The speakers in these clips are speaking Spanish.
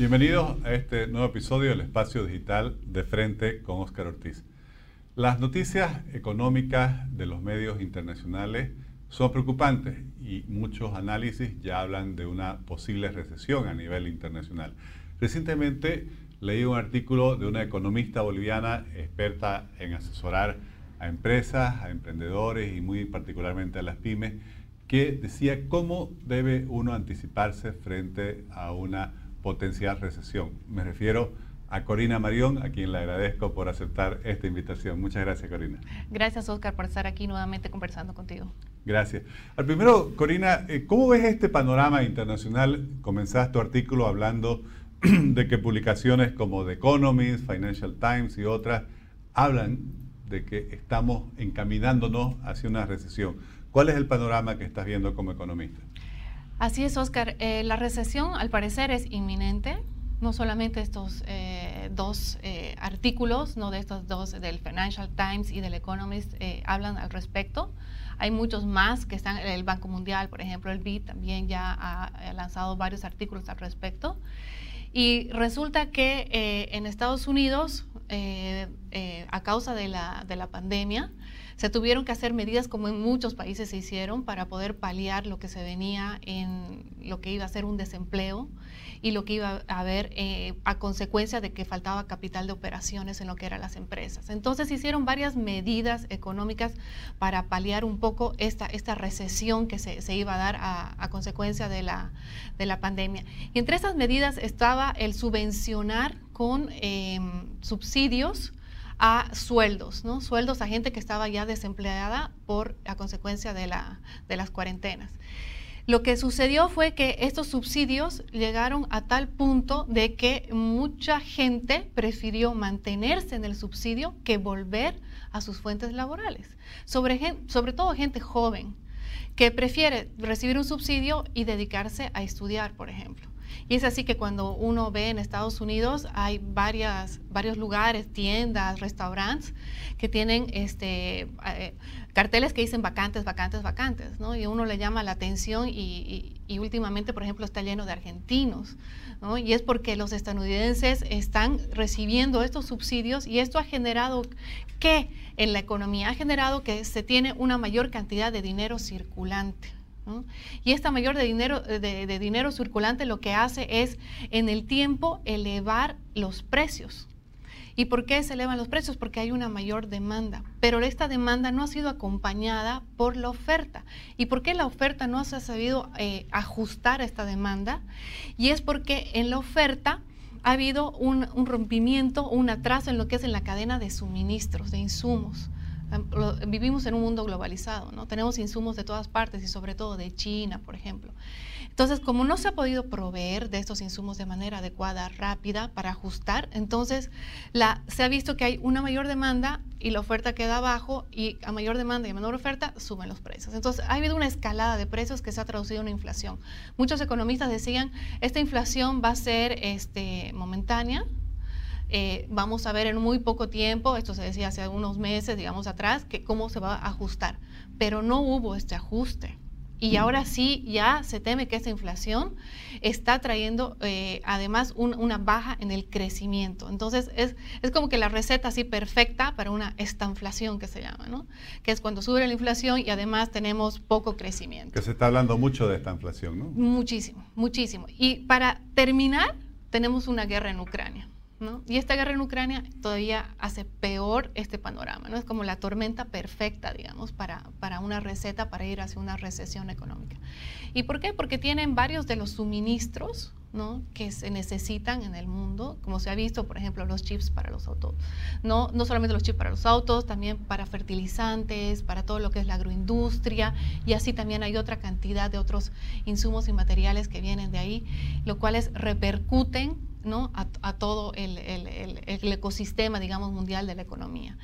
Bienvenidos a este nuevo episodio del Espacio Digital de Frente con Óscar Ortiz. Las noticias económicas de los medios internacionales son preocupantes y muchos análisis ya hablan de una posible recesión a nivel internacional. Recientemente leí un artículo de una economista boliviana experta en asesorar a empresas, a emprendedores y muy particularmente a las pymes, que decía cómo debe uno anticiparse frente a una potencial recesión. Me refiero a Corina Marión, a quien le agradezco por aceptar esta invitación. Muchas gracias, Corina. Gracias, Oscar, por estar aquí nuevamente conversando contigo. Gracias. Al primero, Corina, eh, ¿cómo ves este panorama internacional? Comenzaste tu artículo hablando de que publicaciones como The Economist, Financial Times y otras hablan de que estamos encaminándonos hacia una recesión. ¿Cuál es el panorama que estás viendo como economista? Así es, Oscar. Eh, la recesión, al parecer, es inminente. No solamente estos eh, dos eh, artículos, no de estos dos, del Financial Times y del Economist, hablan al respecto. Hay muchos más que están, el Banco Mundial, por ejemplo, el BID también ya ha, lanzado varios artículos al respecto. Y resulta que en Estados Unidos, a causa de la, de la pandemia, se tuvieron que hacer medidas como en muchos países se hicieron para poder paliar lo que se venía en lo que iba a ser un desempleo y lo que iba a haber eh, a consecuencia de que faltaba capital de operaciones en lo que eran las empresas. Entonces hicieron varias medidas económicas para paliar un poco esta, esta recesión que se, iba a dar a, consecuencia de la, de la pandemia. Y entre esas medidas estaba el subvencionar con em, subsidios a sueldos, ¿no? Sueldos a gente que estaba ya desempleada por a consecuencia de, la, de las cuarentenas. Lo que sucedió fue que estos subsidios llegaron a tal punto de que mucha gente prefirió mantenerse en el subsidio que volver a sus fuentes laborales. Sobre, sobre todo gente joven que prefiere recibir un subsidio y dedicarse a estudiar, por ejemplo. Y es así que cuando uno ve en Estados Unidos hay varias, varios lugares, tiendas, restaurantes que tienen este, eh, carteles que dicen vacantes, vacantes, vacantes, ¿no? Y uno le llama la atención y, últimamente, por ejemplo, está lleno de argentinos, ¿no? Y es porque los estadounidenses están recibiendo estos subsidios y esto ha generado que en la economía ha generado que se tiene una mayor cantidad de dinero circulante. Y esta mayor de dinero, de, dinero circulante lo que hace es en el tiempo elevar los precios. ¿Y por qué se elevan los precios? Porque hay una mayor demanda. Pero esta demanda no ha sido acompañada por la oferta. ¿Y por qué la oferta no se ha sabido eh, ajustar a esta demanda? Y es porque en la oferta ha habido un, un rompimiento, un atraso en lo que es en la cadena de suministros, de insumos vivimos en un mundo globalizado, ¿no? Tenemos insumos de todas partes y sobre todo de China, por ejemplo. Entonces, como no se ha podido proveer de estos insumos de manera adecuada, rápida, para ajustar, entonces la, se ha visto que hay una mayor demanda y la oferta queda abajo y a mayor demanda y a menor oferta suben los precios. Entonces, ha habido una escalada de precios que se ha traducido en una inflación. Muchos economistas decían, esta inflación va a ser este, momentánea, eh, vamos a ver en muy poco tiempo, esto se decía hace unos meses, digamos atrás, que cómo se va a ajustar. Pero no hubo este ajuste. Y ahora sí, ya se teme que esta inflación está trayendo eh, además una baja en el crecimiento. Entonces, es, es, como que la receta así perfecta para una estanflación que se llama, ¿no? Que es cuando sube la inflación y además tenemos poco crecimiento. Que se está hablando mucho de esta inflación, ¿no? Muchísimo, muchísimo. Y para terminar, tenemos una guerra en Ucrania. Y esta guerra en Ucrania todavía hace peor este panorama, ¿no? Es como la tormenta perfecta, digamos, para, para una receta para ir hacia una recesión económica. ¿Y por qué? Porque tienen varios de los suministros que se necesitan en el mundo, como se ha visto, por ejemplo, los chips para los autos. No, no solamente los chips para los autos, también para fertilizantes, para todo lo que es la agroindustria, y así también hay otra cantidad de otros insumos y materiales que vienen de ahí, lo cuales repercuten ¿no? a, todo el, ecosistema, digamos, mundial de la economía.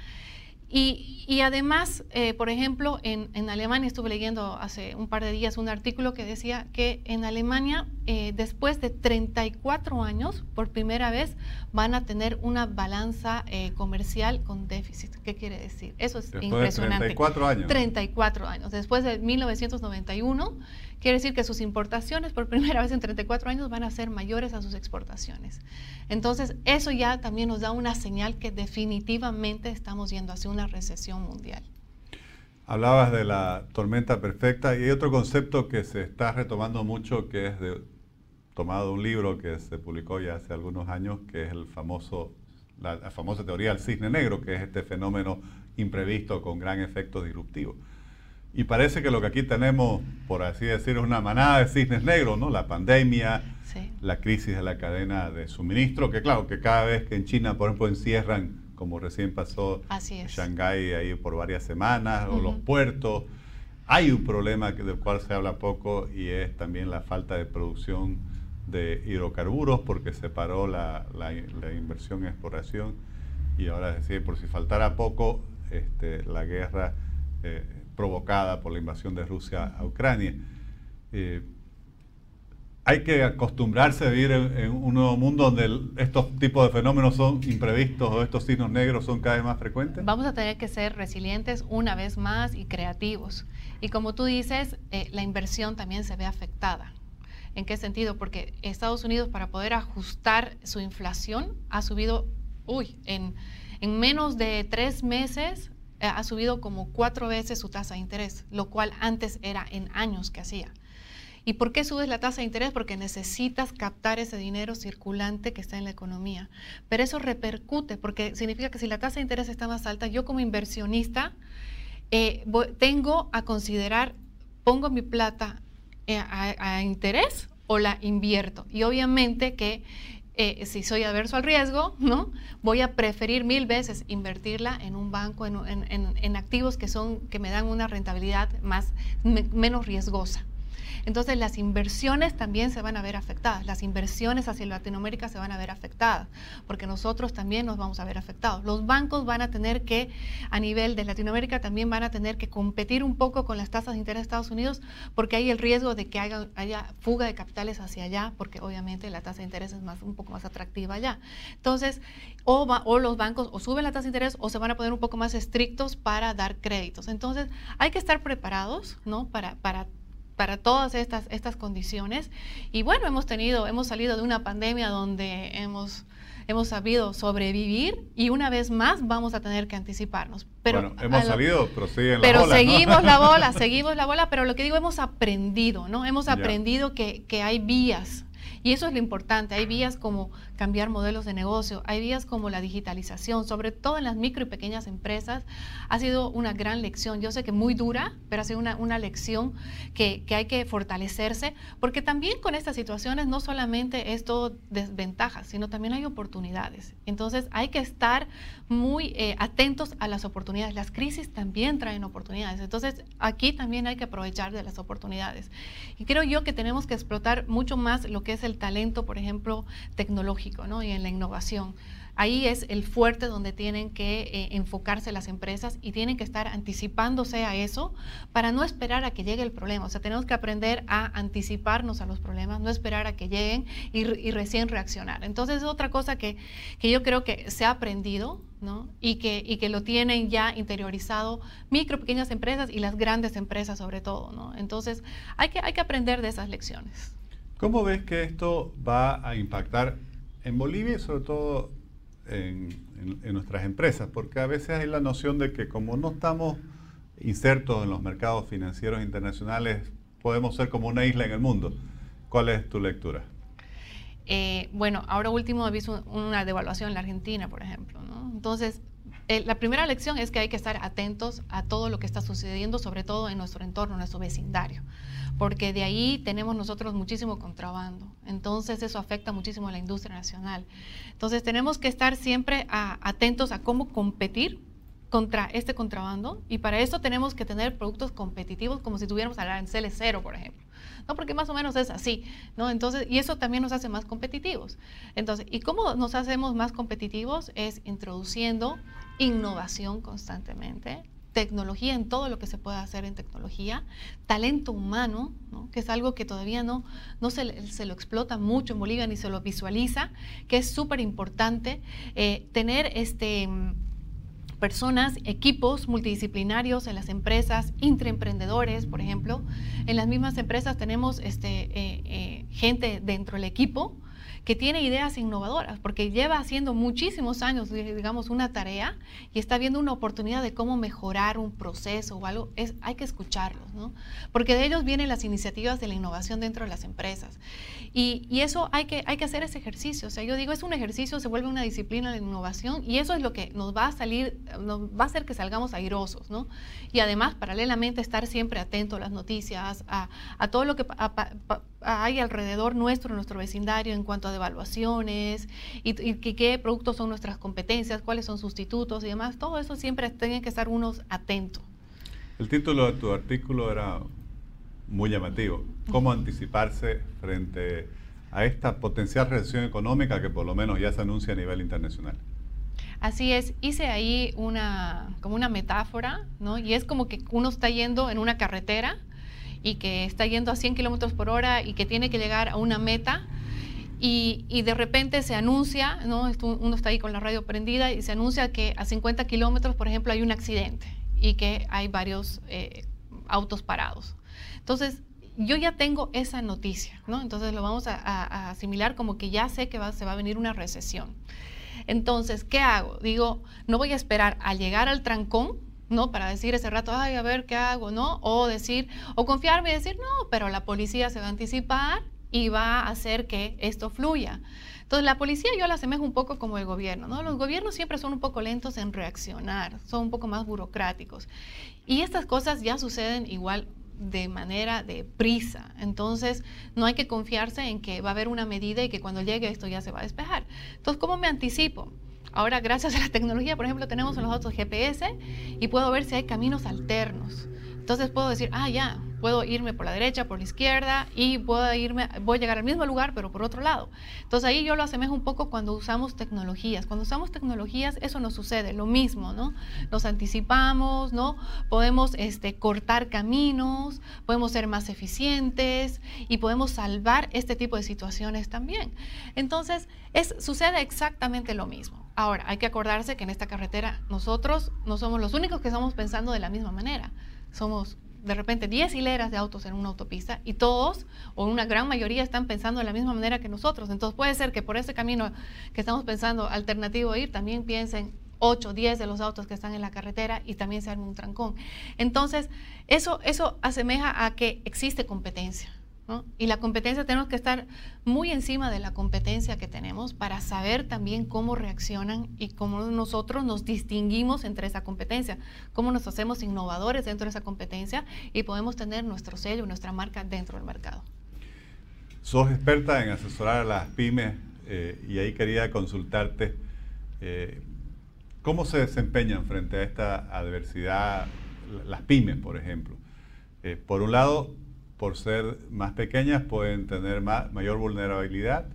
Y, además, eh, por ejemplo, en, Alemania estuve leyendo hace un par de días un artículo que decía que en Alemania, eh, después de 34 años, por primera vez van a tener una balanza eh, comercial con déficit. ¿Qué quiere decir? Eso es impresionante. 34 años. 34 años. Después de 1991 quiere decir que sus importaciones por primera vez en 34 años van a ser mayores a sus exportaciones. Entonces, eso ya también nos da una señal que definitivamente estamos yendo hacia una recesión mundial. Hablabas de la tormenta perfecta y hay otro concepto que se está retomando mucho que es tomado de un libro que se publicó ya hace algunos años, que es el famoso, la famosa teoría del cisne negro, que es este fenómeno imprevisto con gran efecto disruptivo. Y parece que lo que aquí tenemos, por así decir, es una manada de cisnes negros, ¿no? La pandemia, la crisis de la cadena de suministro, que claro, que cada vez que en China, por ejemplo, encierran, como recién pasó en Shanghái ahí por varias semanas, o los puertos, hay un problema del cual se habla poco y es también la falta de producción de hidrocarburos porque se paró la, inversión en exploración y ahora es decir, por si faltara poco, este, la guerra eh, provocada por la invasión de Rusia a Ucrania. Eh, hay que acostumbrarse a vivir en, un nuevo mundo donde estos tipos de fenómenos son imprevistos o estos signos negros son cada vez más frecuentes. Vamos a tener que ser resilientes una vez más y creativos. Y como tú dices, eh, la inversión también se ve afectada. ¿En qué sentido? Porque Estados Unidos para poder ajustar su inflación ha subido, uy, en, en menos de tres meses ha subido como cuatro veces su tasa de interés, lo cual antes era en años que hacía. ¿Y por qué subes la tasa de interés? Porque necesitas captar ese dinero circulante que está en la economía. Pero eso repercute, porque significa que si la tasa de interés está más alta, yo como inversionista eh, tengo a considerar, pongo mi plata eh, a interés o la invierto. Y obviamente que eh, si soy adverso al riesgo, ¿no? Voy a preferir mil veces invertirla en un banco, en, activos que, son, que me dan una rentabilidad más, menos riesgosa. Entonces las inversiones también se van a ver afectadas, las inversiones hacia Latinoamérica se van a ver afectadas, porque nosotros también nos vamos a ver afectados. Los bancos van a tener que, a nivel de Latinoamérica, también van a tener que competir un poco con las tasas de interés de Estados Unidos, porque hay el riesgo de que haya, fuga de capitales hacia allá, porque obviamente la tasa de interés es más, un poco más atractiva allá. Entonces, o, o los bancos o suben la tasa de interés o se van a poner un poco más estrictos para dar créditos. Entonces, hay que estar preparados, ¿no? Para, para para todas estas, estas condiciones. Y bueno, hemos tenido, hemos salido de una pandemia donde hemos, hemos sabido sobrevivir y una vez más vamos a tener que anticiparnos. Pero, bueno, hemos salido, pero siguen la bola. seguimos la bola, seguimos la bola, pero lo que digo, hemos aprendido, ¿no? Hemos aprendido que, que hay vías, y eso es lo importante. Hay vías como cambiar modelos de negocio, hay vías como la digitalización, sobre todo en las micro y pequeñas empresas. Ha sido una gran lección. Yo sé que muy dura, pero ha sido una, una lección que, que, hay que fortalecerse, porque también con estas situaciones no solamente es todo desventajas, sino también hay oportunidades. Entonces hay que estar muy eh, atentos a las oportunidades. Las crisis también traen oportunidades. Entonces aquí también hay que aprovechar de las oportunidades. Y creo yo que tenemos que explotar mucho más lo que es el talento, por ejemplo, tecnológico ¿no? y en la innovación. Ahí es el fuerte donde tienen que eh, enfocarse las empresas y tienen que estar anticipándose a eso para no esperar a que llegue el problema. O sea, tenemos que aprender a anticiparnos a los problemas, no esperar a que lleguen y, recién reaccionar. Entonces es otra cosa que, que, yo creo que se ha aprendido ¿no? y, que, y que lo tienen ya interiorizado micro, pequeñas empresas y las grandes empresas sobre todo. ¿no? Entonces hay que, hay que aprender de esas lecciones. ¿Cómo ves que esto va a impactar en Bolivia y sobre todo en, nuestras empresas? Porque a veces hay la noción de que como no estamos insertos en los mercados financieros internacionales, podemos ser como una isla en el mundo. ¿Cuál es tu lectura? Eh, bueno, ahora último he visto una devaluación en la Argentina, por ejemplo. Entonces, eh, la primera lección es que hay que estar atentos a todo lo que está sucediendo, sobre todo en nuestro entorno, en nuestro vecindario porque de ahí tenemos nosotros muchísimo contrabando. Entonces eso afecta muchísimo a la industria nacional. Entonces tenemos que estar siempre atentos a cómo competir contra este contrabando y para eso tenemos que tener productos competitivos como si tuviéramos aranceles cero, por ejemplo. ¿no? Porque más o menos es así, ¿no? Entonces, y eso también nos hace más competitivos. Entonces, ¿y cómo nos hacemos más competitivos? Es introduciendo innovación constantemente, tecnología, en todo lo que se puede hacer en tecnología, talento humano, que es algo que todavía no, no se, lo explota mucho en Bolivia ni se lo visualiza, que es súper importante, eh, tener este personas, equipos multidisciplinarios en las empresas, intraemprendedores, por ejemplo. En las mismas empresas tenemos este, eh, eh, gente dentro del equipo que tiene ideas innovadoras, porque lleva haciendo muchísimos años, digamos, una tarea y está viendo una oportunidad de cómo mejorar un proceso o algo, es, hay que escucharlos, ¿no? Porque de ellos vienen las iniciativas de la innovación dentro de las empresas. Y, y, eso hay que, hay que hacer ese ejercicio. O sea, yo digo, es un ejercicio, se vuelve una disciplina de innovación y eso es lo que nos va a salir, nos va a hacer que salgamos airosos, ¿no? Y además, paralelamente, estar siempre atento a las noticias, a, a todo lo que hay alrededor nuestro, en nuestro vecindario, en cuanto a evaluaciones y, qué productos son nuestras competencias, cuáles son sustitutos y demás. Todo eso siempre tienen que estar unos atentos. El título de tu artículo era muy llamativo. ¿Cómo anticiparse frente a esta potencial recesión económica que por lo menos ya se anuncia a nivel internacional? Así es, hice ahí una, como una metáfora, ¿no? Y es como que uno está yendo en una carretera y que está yendo a 100 kilómetros por hora y que tiene que llegar a una meta y, y, de repente se anuncia, ¿no? uno está ahí con la radio prendida y se anuncia que a 50 kilómetros, por ejemplo, hay un accidente y que hay varios eh, autos parados. Entonces, yo ya tengo esa noticia, ¿no? Entonces lo vamos a, a, asimilar como que ya sé que va, se va a venir una recesión. Entonces, ¿qué hago? Digo, no voy a esperar a llegar al trancón ¿no? Para decir ese rato, ay, a ver qué hago, ¿no? O decir, o confiarme y decir, no, pero la policía se va a anticipar y va a hacer que esto fluya. Entonces, la policía yo la asemejo un poco como el gobierno, ¿no? Los gobiernos siempre son un poco lentos en reaccionar, son un poco más burocráticos. Y estas cosas ya suceden igual de manera de prisa. Entonces, no hay que confiarse en que va a haber una medida y que cuando llegue esto ya se va a despejar. Entonces, ¿cómo me anticipo? Ahora, gracias a la tecnología, por ejemplo, tenemos en los autos GPS y puedo ver si hay caminos alternos. Entonces puedo decir, ah, ya, puedo irme por la derecha, por la izquierda y puedo irme, voy a llegar al mismo lugar, pero por otro lado. Entonces ahí yo lo asemejo un poco cuando usamos tecnologías. Cuando usamos tecnologías, eso nos sucede, lo mismo, ¿no? Nos anticipamos, ¿no? Podemos este, cortar caminos, podemos ser más eficientes y podemos salvar este tipo de situaciones también. Entonces, es, sucede exactamente lo mismo. Ahora, hay que acordarse que en esta carretera nosotros no somos los únicos que estamos pensando de la misma manera. Somos de repente 10 hileras de autos en una autopista y todos, o una gran mayoría, están pensando de la misma manera que nosotros. Entonces puede ser que por ese camino que estamos pensando alternativo ir, también piensen 8, 10 de los autos que están en la carretera y también se arme un trancón. Entonces, eso, eso asemeja a que existe competencia. Y la competencia tenemos que estar muy encima de la competencia que tenemos para saber también cómo reaccionan y cómo nosotros nos distinguimos entre esa competencia, cómo nos hacemos innovadores dentro de esa competencia y podemos tener nuestro sello, nuestra marca dentro del mercado. Sos experta en asesorar a las pymes eh, y ahí quería consultarte eh, cómo se desempeñan frente a esta adversidad las pymes, por ejemplo. Eh, por un lado, por ser más pequeñas, pueden tener mayor vulnerabilidad.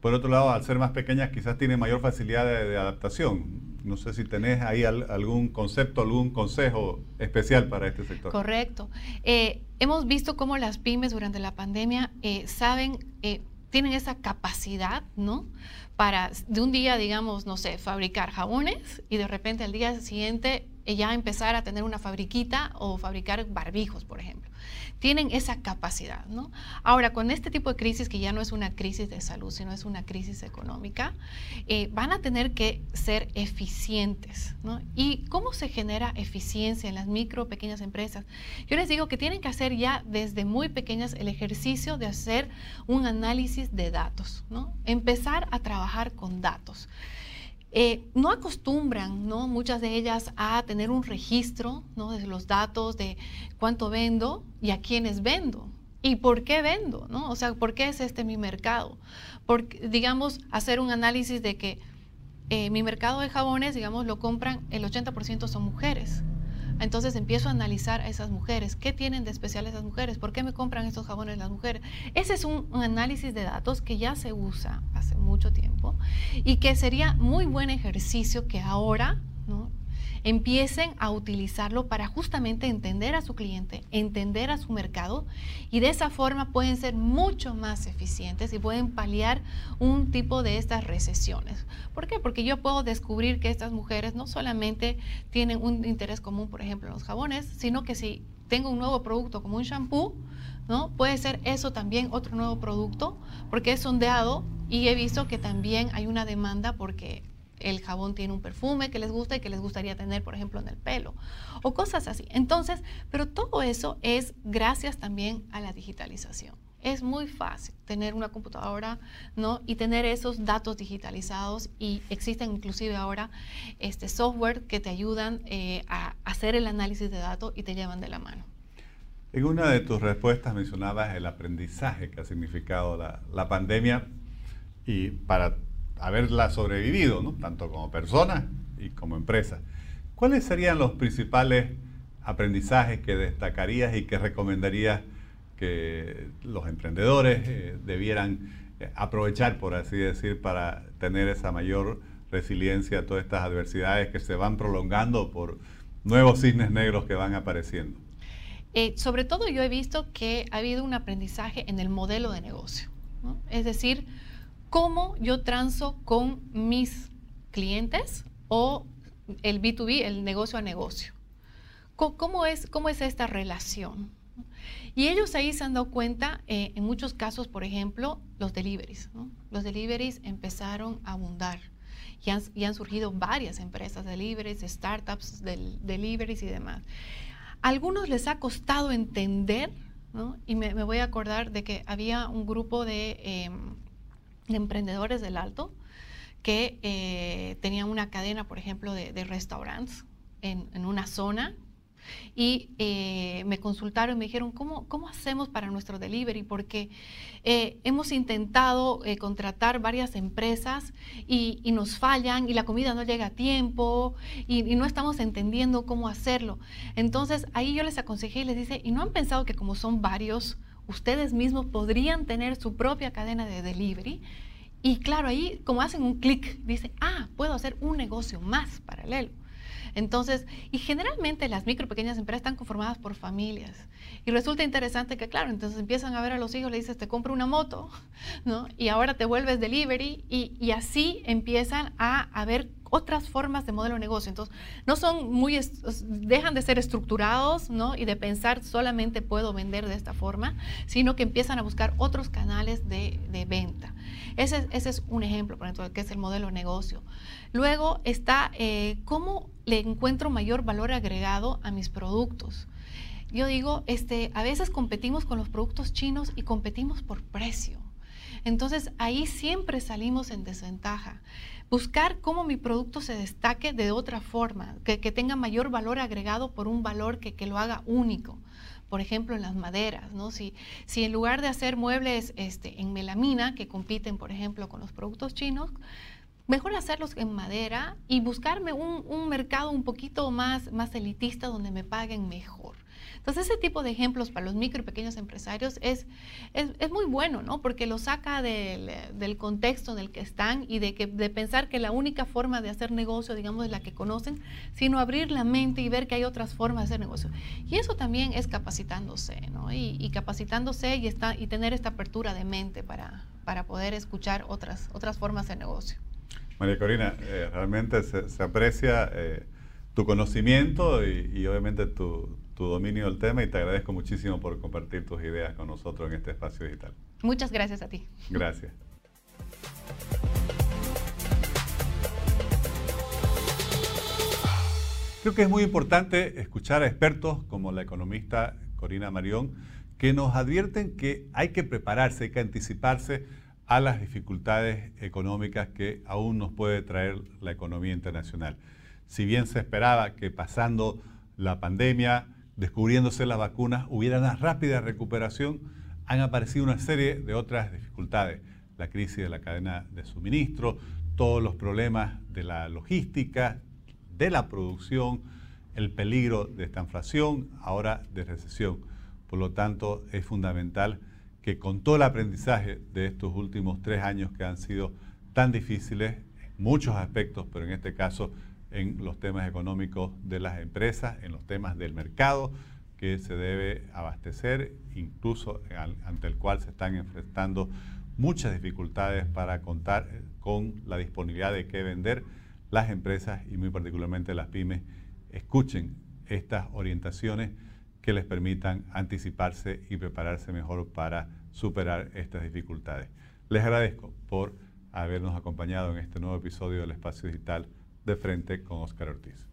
Por otro lado, al ser más pequeñas, quizás tienen mayor facilidad de, adaptación. No sé si tenés ahí algún concepto, algún consejo especial para este sector. Correcto. Eh, hemos visto cómo las pymes durante la pandemia eh, saben, eh, tienen esa capacidad, ¿no? Para de un día, digamos, no sé, fabricar jabones y de repente al día siguiente ya empezar a tener una fabriquita o fabricar barbijos, por ejemplo tienen esa capacidad. ¿no? Ahora, con este tipo de crisis, que ya no es una crisis de salud, sino es una crisis económica, eh, van a tener que ser eficientes. ¿no? ¿Y cómo se genera eficiencia en las micro, pequeñas empresas? Yo les digo que tienen que hacer ya desde muy pequeñas el ejercicio de hacer un análisis de datos, ¿no? empezar a trabajar con datos. Eh, no acostumbran, ¿no? Muchas de ellas a tener un registro, ¿no? De los datos de cuánto vendo y a quiénes vendo. ¿Y por qué vendo? ¿no? O sea, ¿por qué es este mi mercado? Porque, digamos, hacer un análisis de que eh, mi mercado de jabones, digamos, lo compran, el 80% son mujeres. Entonces empiezo a analizar a esas mujeres. ¿Qué tienen de especial esas mujeres? ¿Por qué me compran estos jabones las mujeres? Ese es un, análisis de datos que ya se usa hace mucho tiempo y que sería muy buen ejercicio que ahora empiecen a utilizarlo para justamente entender a su cliente, entender a su mercado y de esa forma pueden ser mucho más eficientes y pueden paliar un tipo de estas recesiones. ¿Por qué? Porque yo puedo descubrir que estas mujeres no solamente tienen un interés común, por ejemplo, en los jabones, sino que si tengo un nuevo producto como un shampoo, ¿no? Puede ser eso también otro nuevo producto, porque es sondeado y he visto que también hay una demanda porque el jabón tiene un perfume que les gusta y que les gustaría tener, por ejemplo, en el pelo, o cosas así. Entonces, pero todo eso es gracias también a la digitalización. Es muy fácil tener una computadora ¿no? y tener esos datos digitalizados y existen inclusive ahora este software que te ayudan eh, a hacer el análisis de datos y te llevan de la mano. En una de tus respuestas mencionabas el aprendizaje que ha significado la, la pandemia y para haberla sobrevivido, ¿no? tanto como persona y como empresa. ¿Cuáles serían los principales aprendizajes que destacarías y que recomendarías que los emprendedores eh, debieran eh, aprovechar, por así decir, para tener esa mayor resiliencia a todas estas adversidades que se van prolongando por nuevos cisnes negros que van apareciendo? Eh, sobre todo yo he visto que ha habido un aprendizaje en el modelo de negocio. Es decir, cómo yo transo con mis clientes o el B2B, el negocio a negocio. ¿Cómo es, cómo es esta relación? Y ellos ahí se han dado cuenta, eh, en muchos casos, por ejemplo, los deliveries. Los deliveries empezaron a abundar y han, y han surgido varias empresas, deliveries, startups, del, deliveries y demás. A algunos les ha costado entender, ¿no? y me, voy a acordar de que había un grupo de... Em, emprendedores del Alto que eh, tenían una cadena, por ejemplo, de, restaurantes en, una zona y eh, me consultaron y me dijeron, ¿cómo, ¿cómo hacemos para nuestro delivery? Porque eh, hemos intentado contratar varias empresas y, nos fallan y la comida no llega a tiempo y, y, no estamos entendiendo cómo hacerlo. Entonces ahí yo les aconsejé y les dice, ¿y no han pensado que como son varios ustedes mismos podrían tener su propia cadena de delivery. Y claro, ahí como hacen un clic, dice, ah, puedo hacer un negocio más paralelo. Entonces, y generalmente las micro pequeñas empresas están conformadas por familias. Y resulta interesante que, claro, entonces empiezan a ver a los hijos, le dices, te compro una moto, ¿no? Y ahora te vuelves delivery y, y así empiezan a, a ver otras formas de modelo de negocio. Entonces, no son muy, dejan de ser estructurados, ¿no? Y de pensar solamente puedo vender de esta forma, sino que empiezan a buscar otros canales de, venta. Ese, ese, es un ejemplo, por ejemplo, que es el modelo de negocio. Luego está eh, cómo le encuentro mayor valor agregado a mis productos. Yo digo, este, a veces competimos con los productos chinos y competimos por precio. Entonces ahí siempre salimos en desventaja buscar cómo mi producto se destaque de otra forma, que, tenga mayor valor agregado por un valor que, lo haga único. Por ejemplo, en las maderas, ¿no? Si, si en lugar de hacer muebles este, en melamina, que compiten, por ejemplo, con los productos chinos, mejor hacerlos en madera y buscarme un, un mercado un poquito más, más elitista donde me paguen mejor. Entonces, ese tipo de ejemplos para los micro y pequeños empresarios es, es, muy bueno, ¿no? Porque lo saca del, del, contexto en el que están y de, que, de pensar que la única forma de hacer negocio, digamos, es la que conocen, sino abrir la mente y ver que hay otras formas de hacer negocio. Y eso también es capacitándose, ¿no? Y, capacitándose y, está, y tener esta apertura de mente para, para poder escuchar otras, otras formas de negocio. María Corina, eh, realmente se, aprecia eh, tu conocimiento y, y obviamente tu, tu dominio del tema y te agradezco muchísimo por compartir tus ideas con nosotros en este espacio digital. Muchas gracias a ti. Gracias. Creo que es muy importante escuchar a expertos como la economista Corina Marión que nos advierten que hay que prepararse, hay que anticiparse a las dificultades económicas que aún nos puede traer la economía internacional. Si bien se esperaba que pasando la pandemia descubriéndose las vacunas, hubiera una rápida recuperación, han aparecido una serie de otras dificultades. La crisis de la cadena de suministro, todos los problemas de la logística, de la producción, el peligro de esta inflación, ahora de recesión. Por lo tanto, es fundamental que con todo el aprendizaje de estos últimos tres años que han sido tan difíciles, en muchos aspectos, pero en este caso en los temas económicos de las empresas, en los temas del mercado que se debe abastecer, incluso ante el cual se están enfrentando muchas dificultades para contar eh, con la disponibilidad de qué vender las empresas y muy particularmente las pymes escuchen estas orientaciones que les permitan anticiparse y prepararse mejor para superar estas dificultades. Les agradezco por habernos acompañado en este nuevo episodio del Espacio Digital de frente con Óscar Ortiz.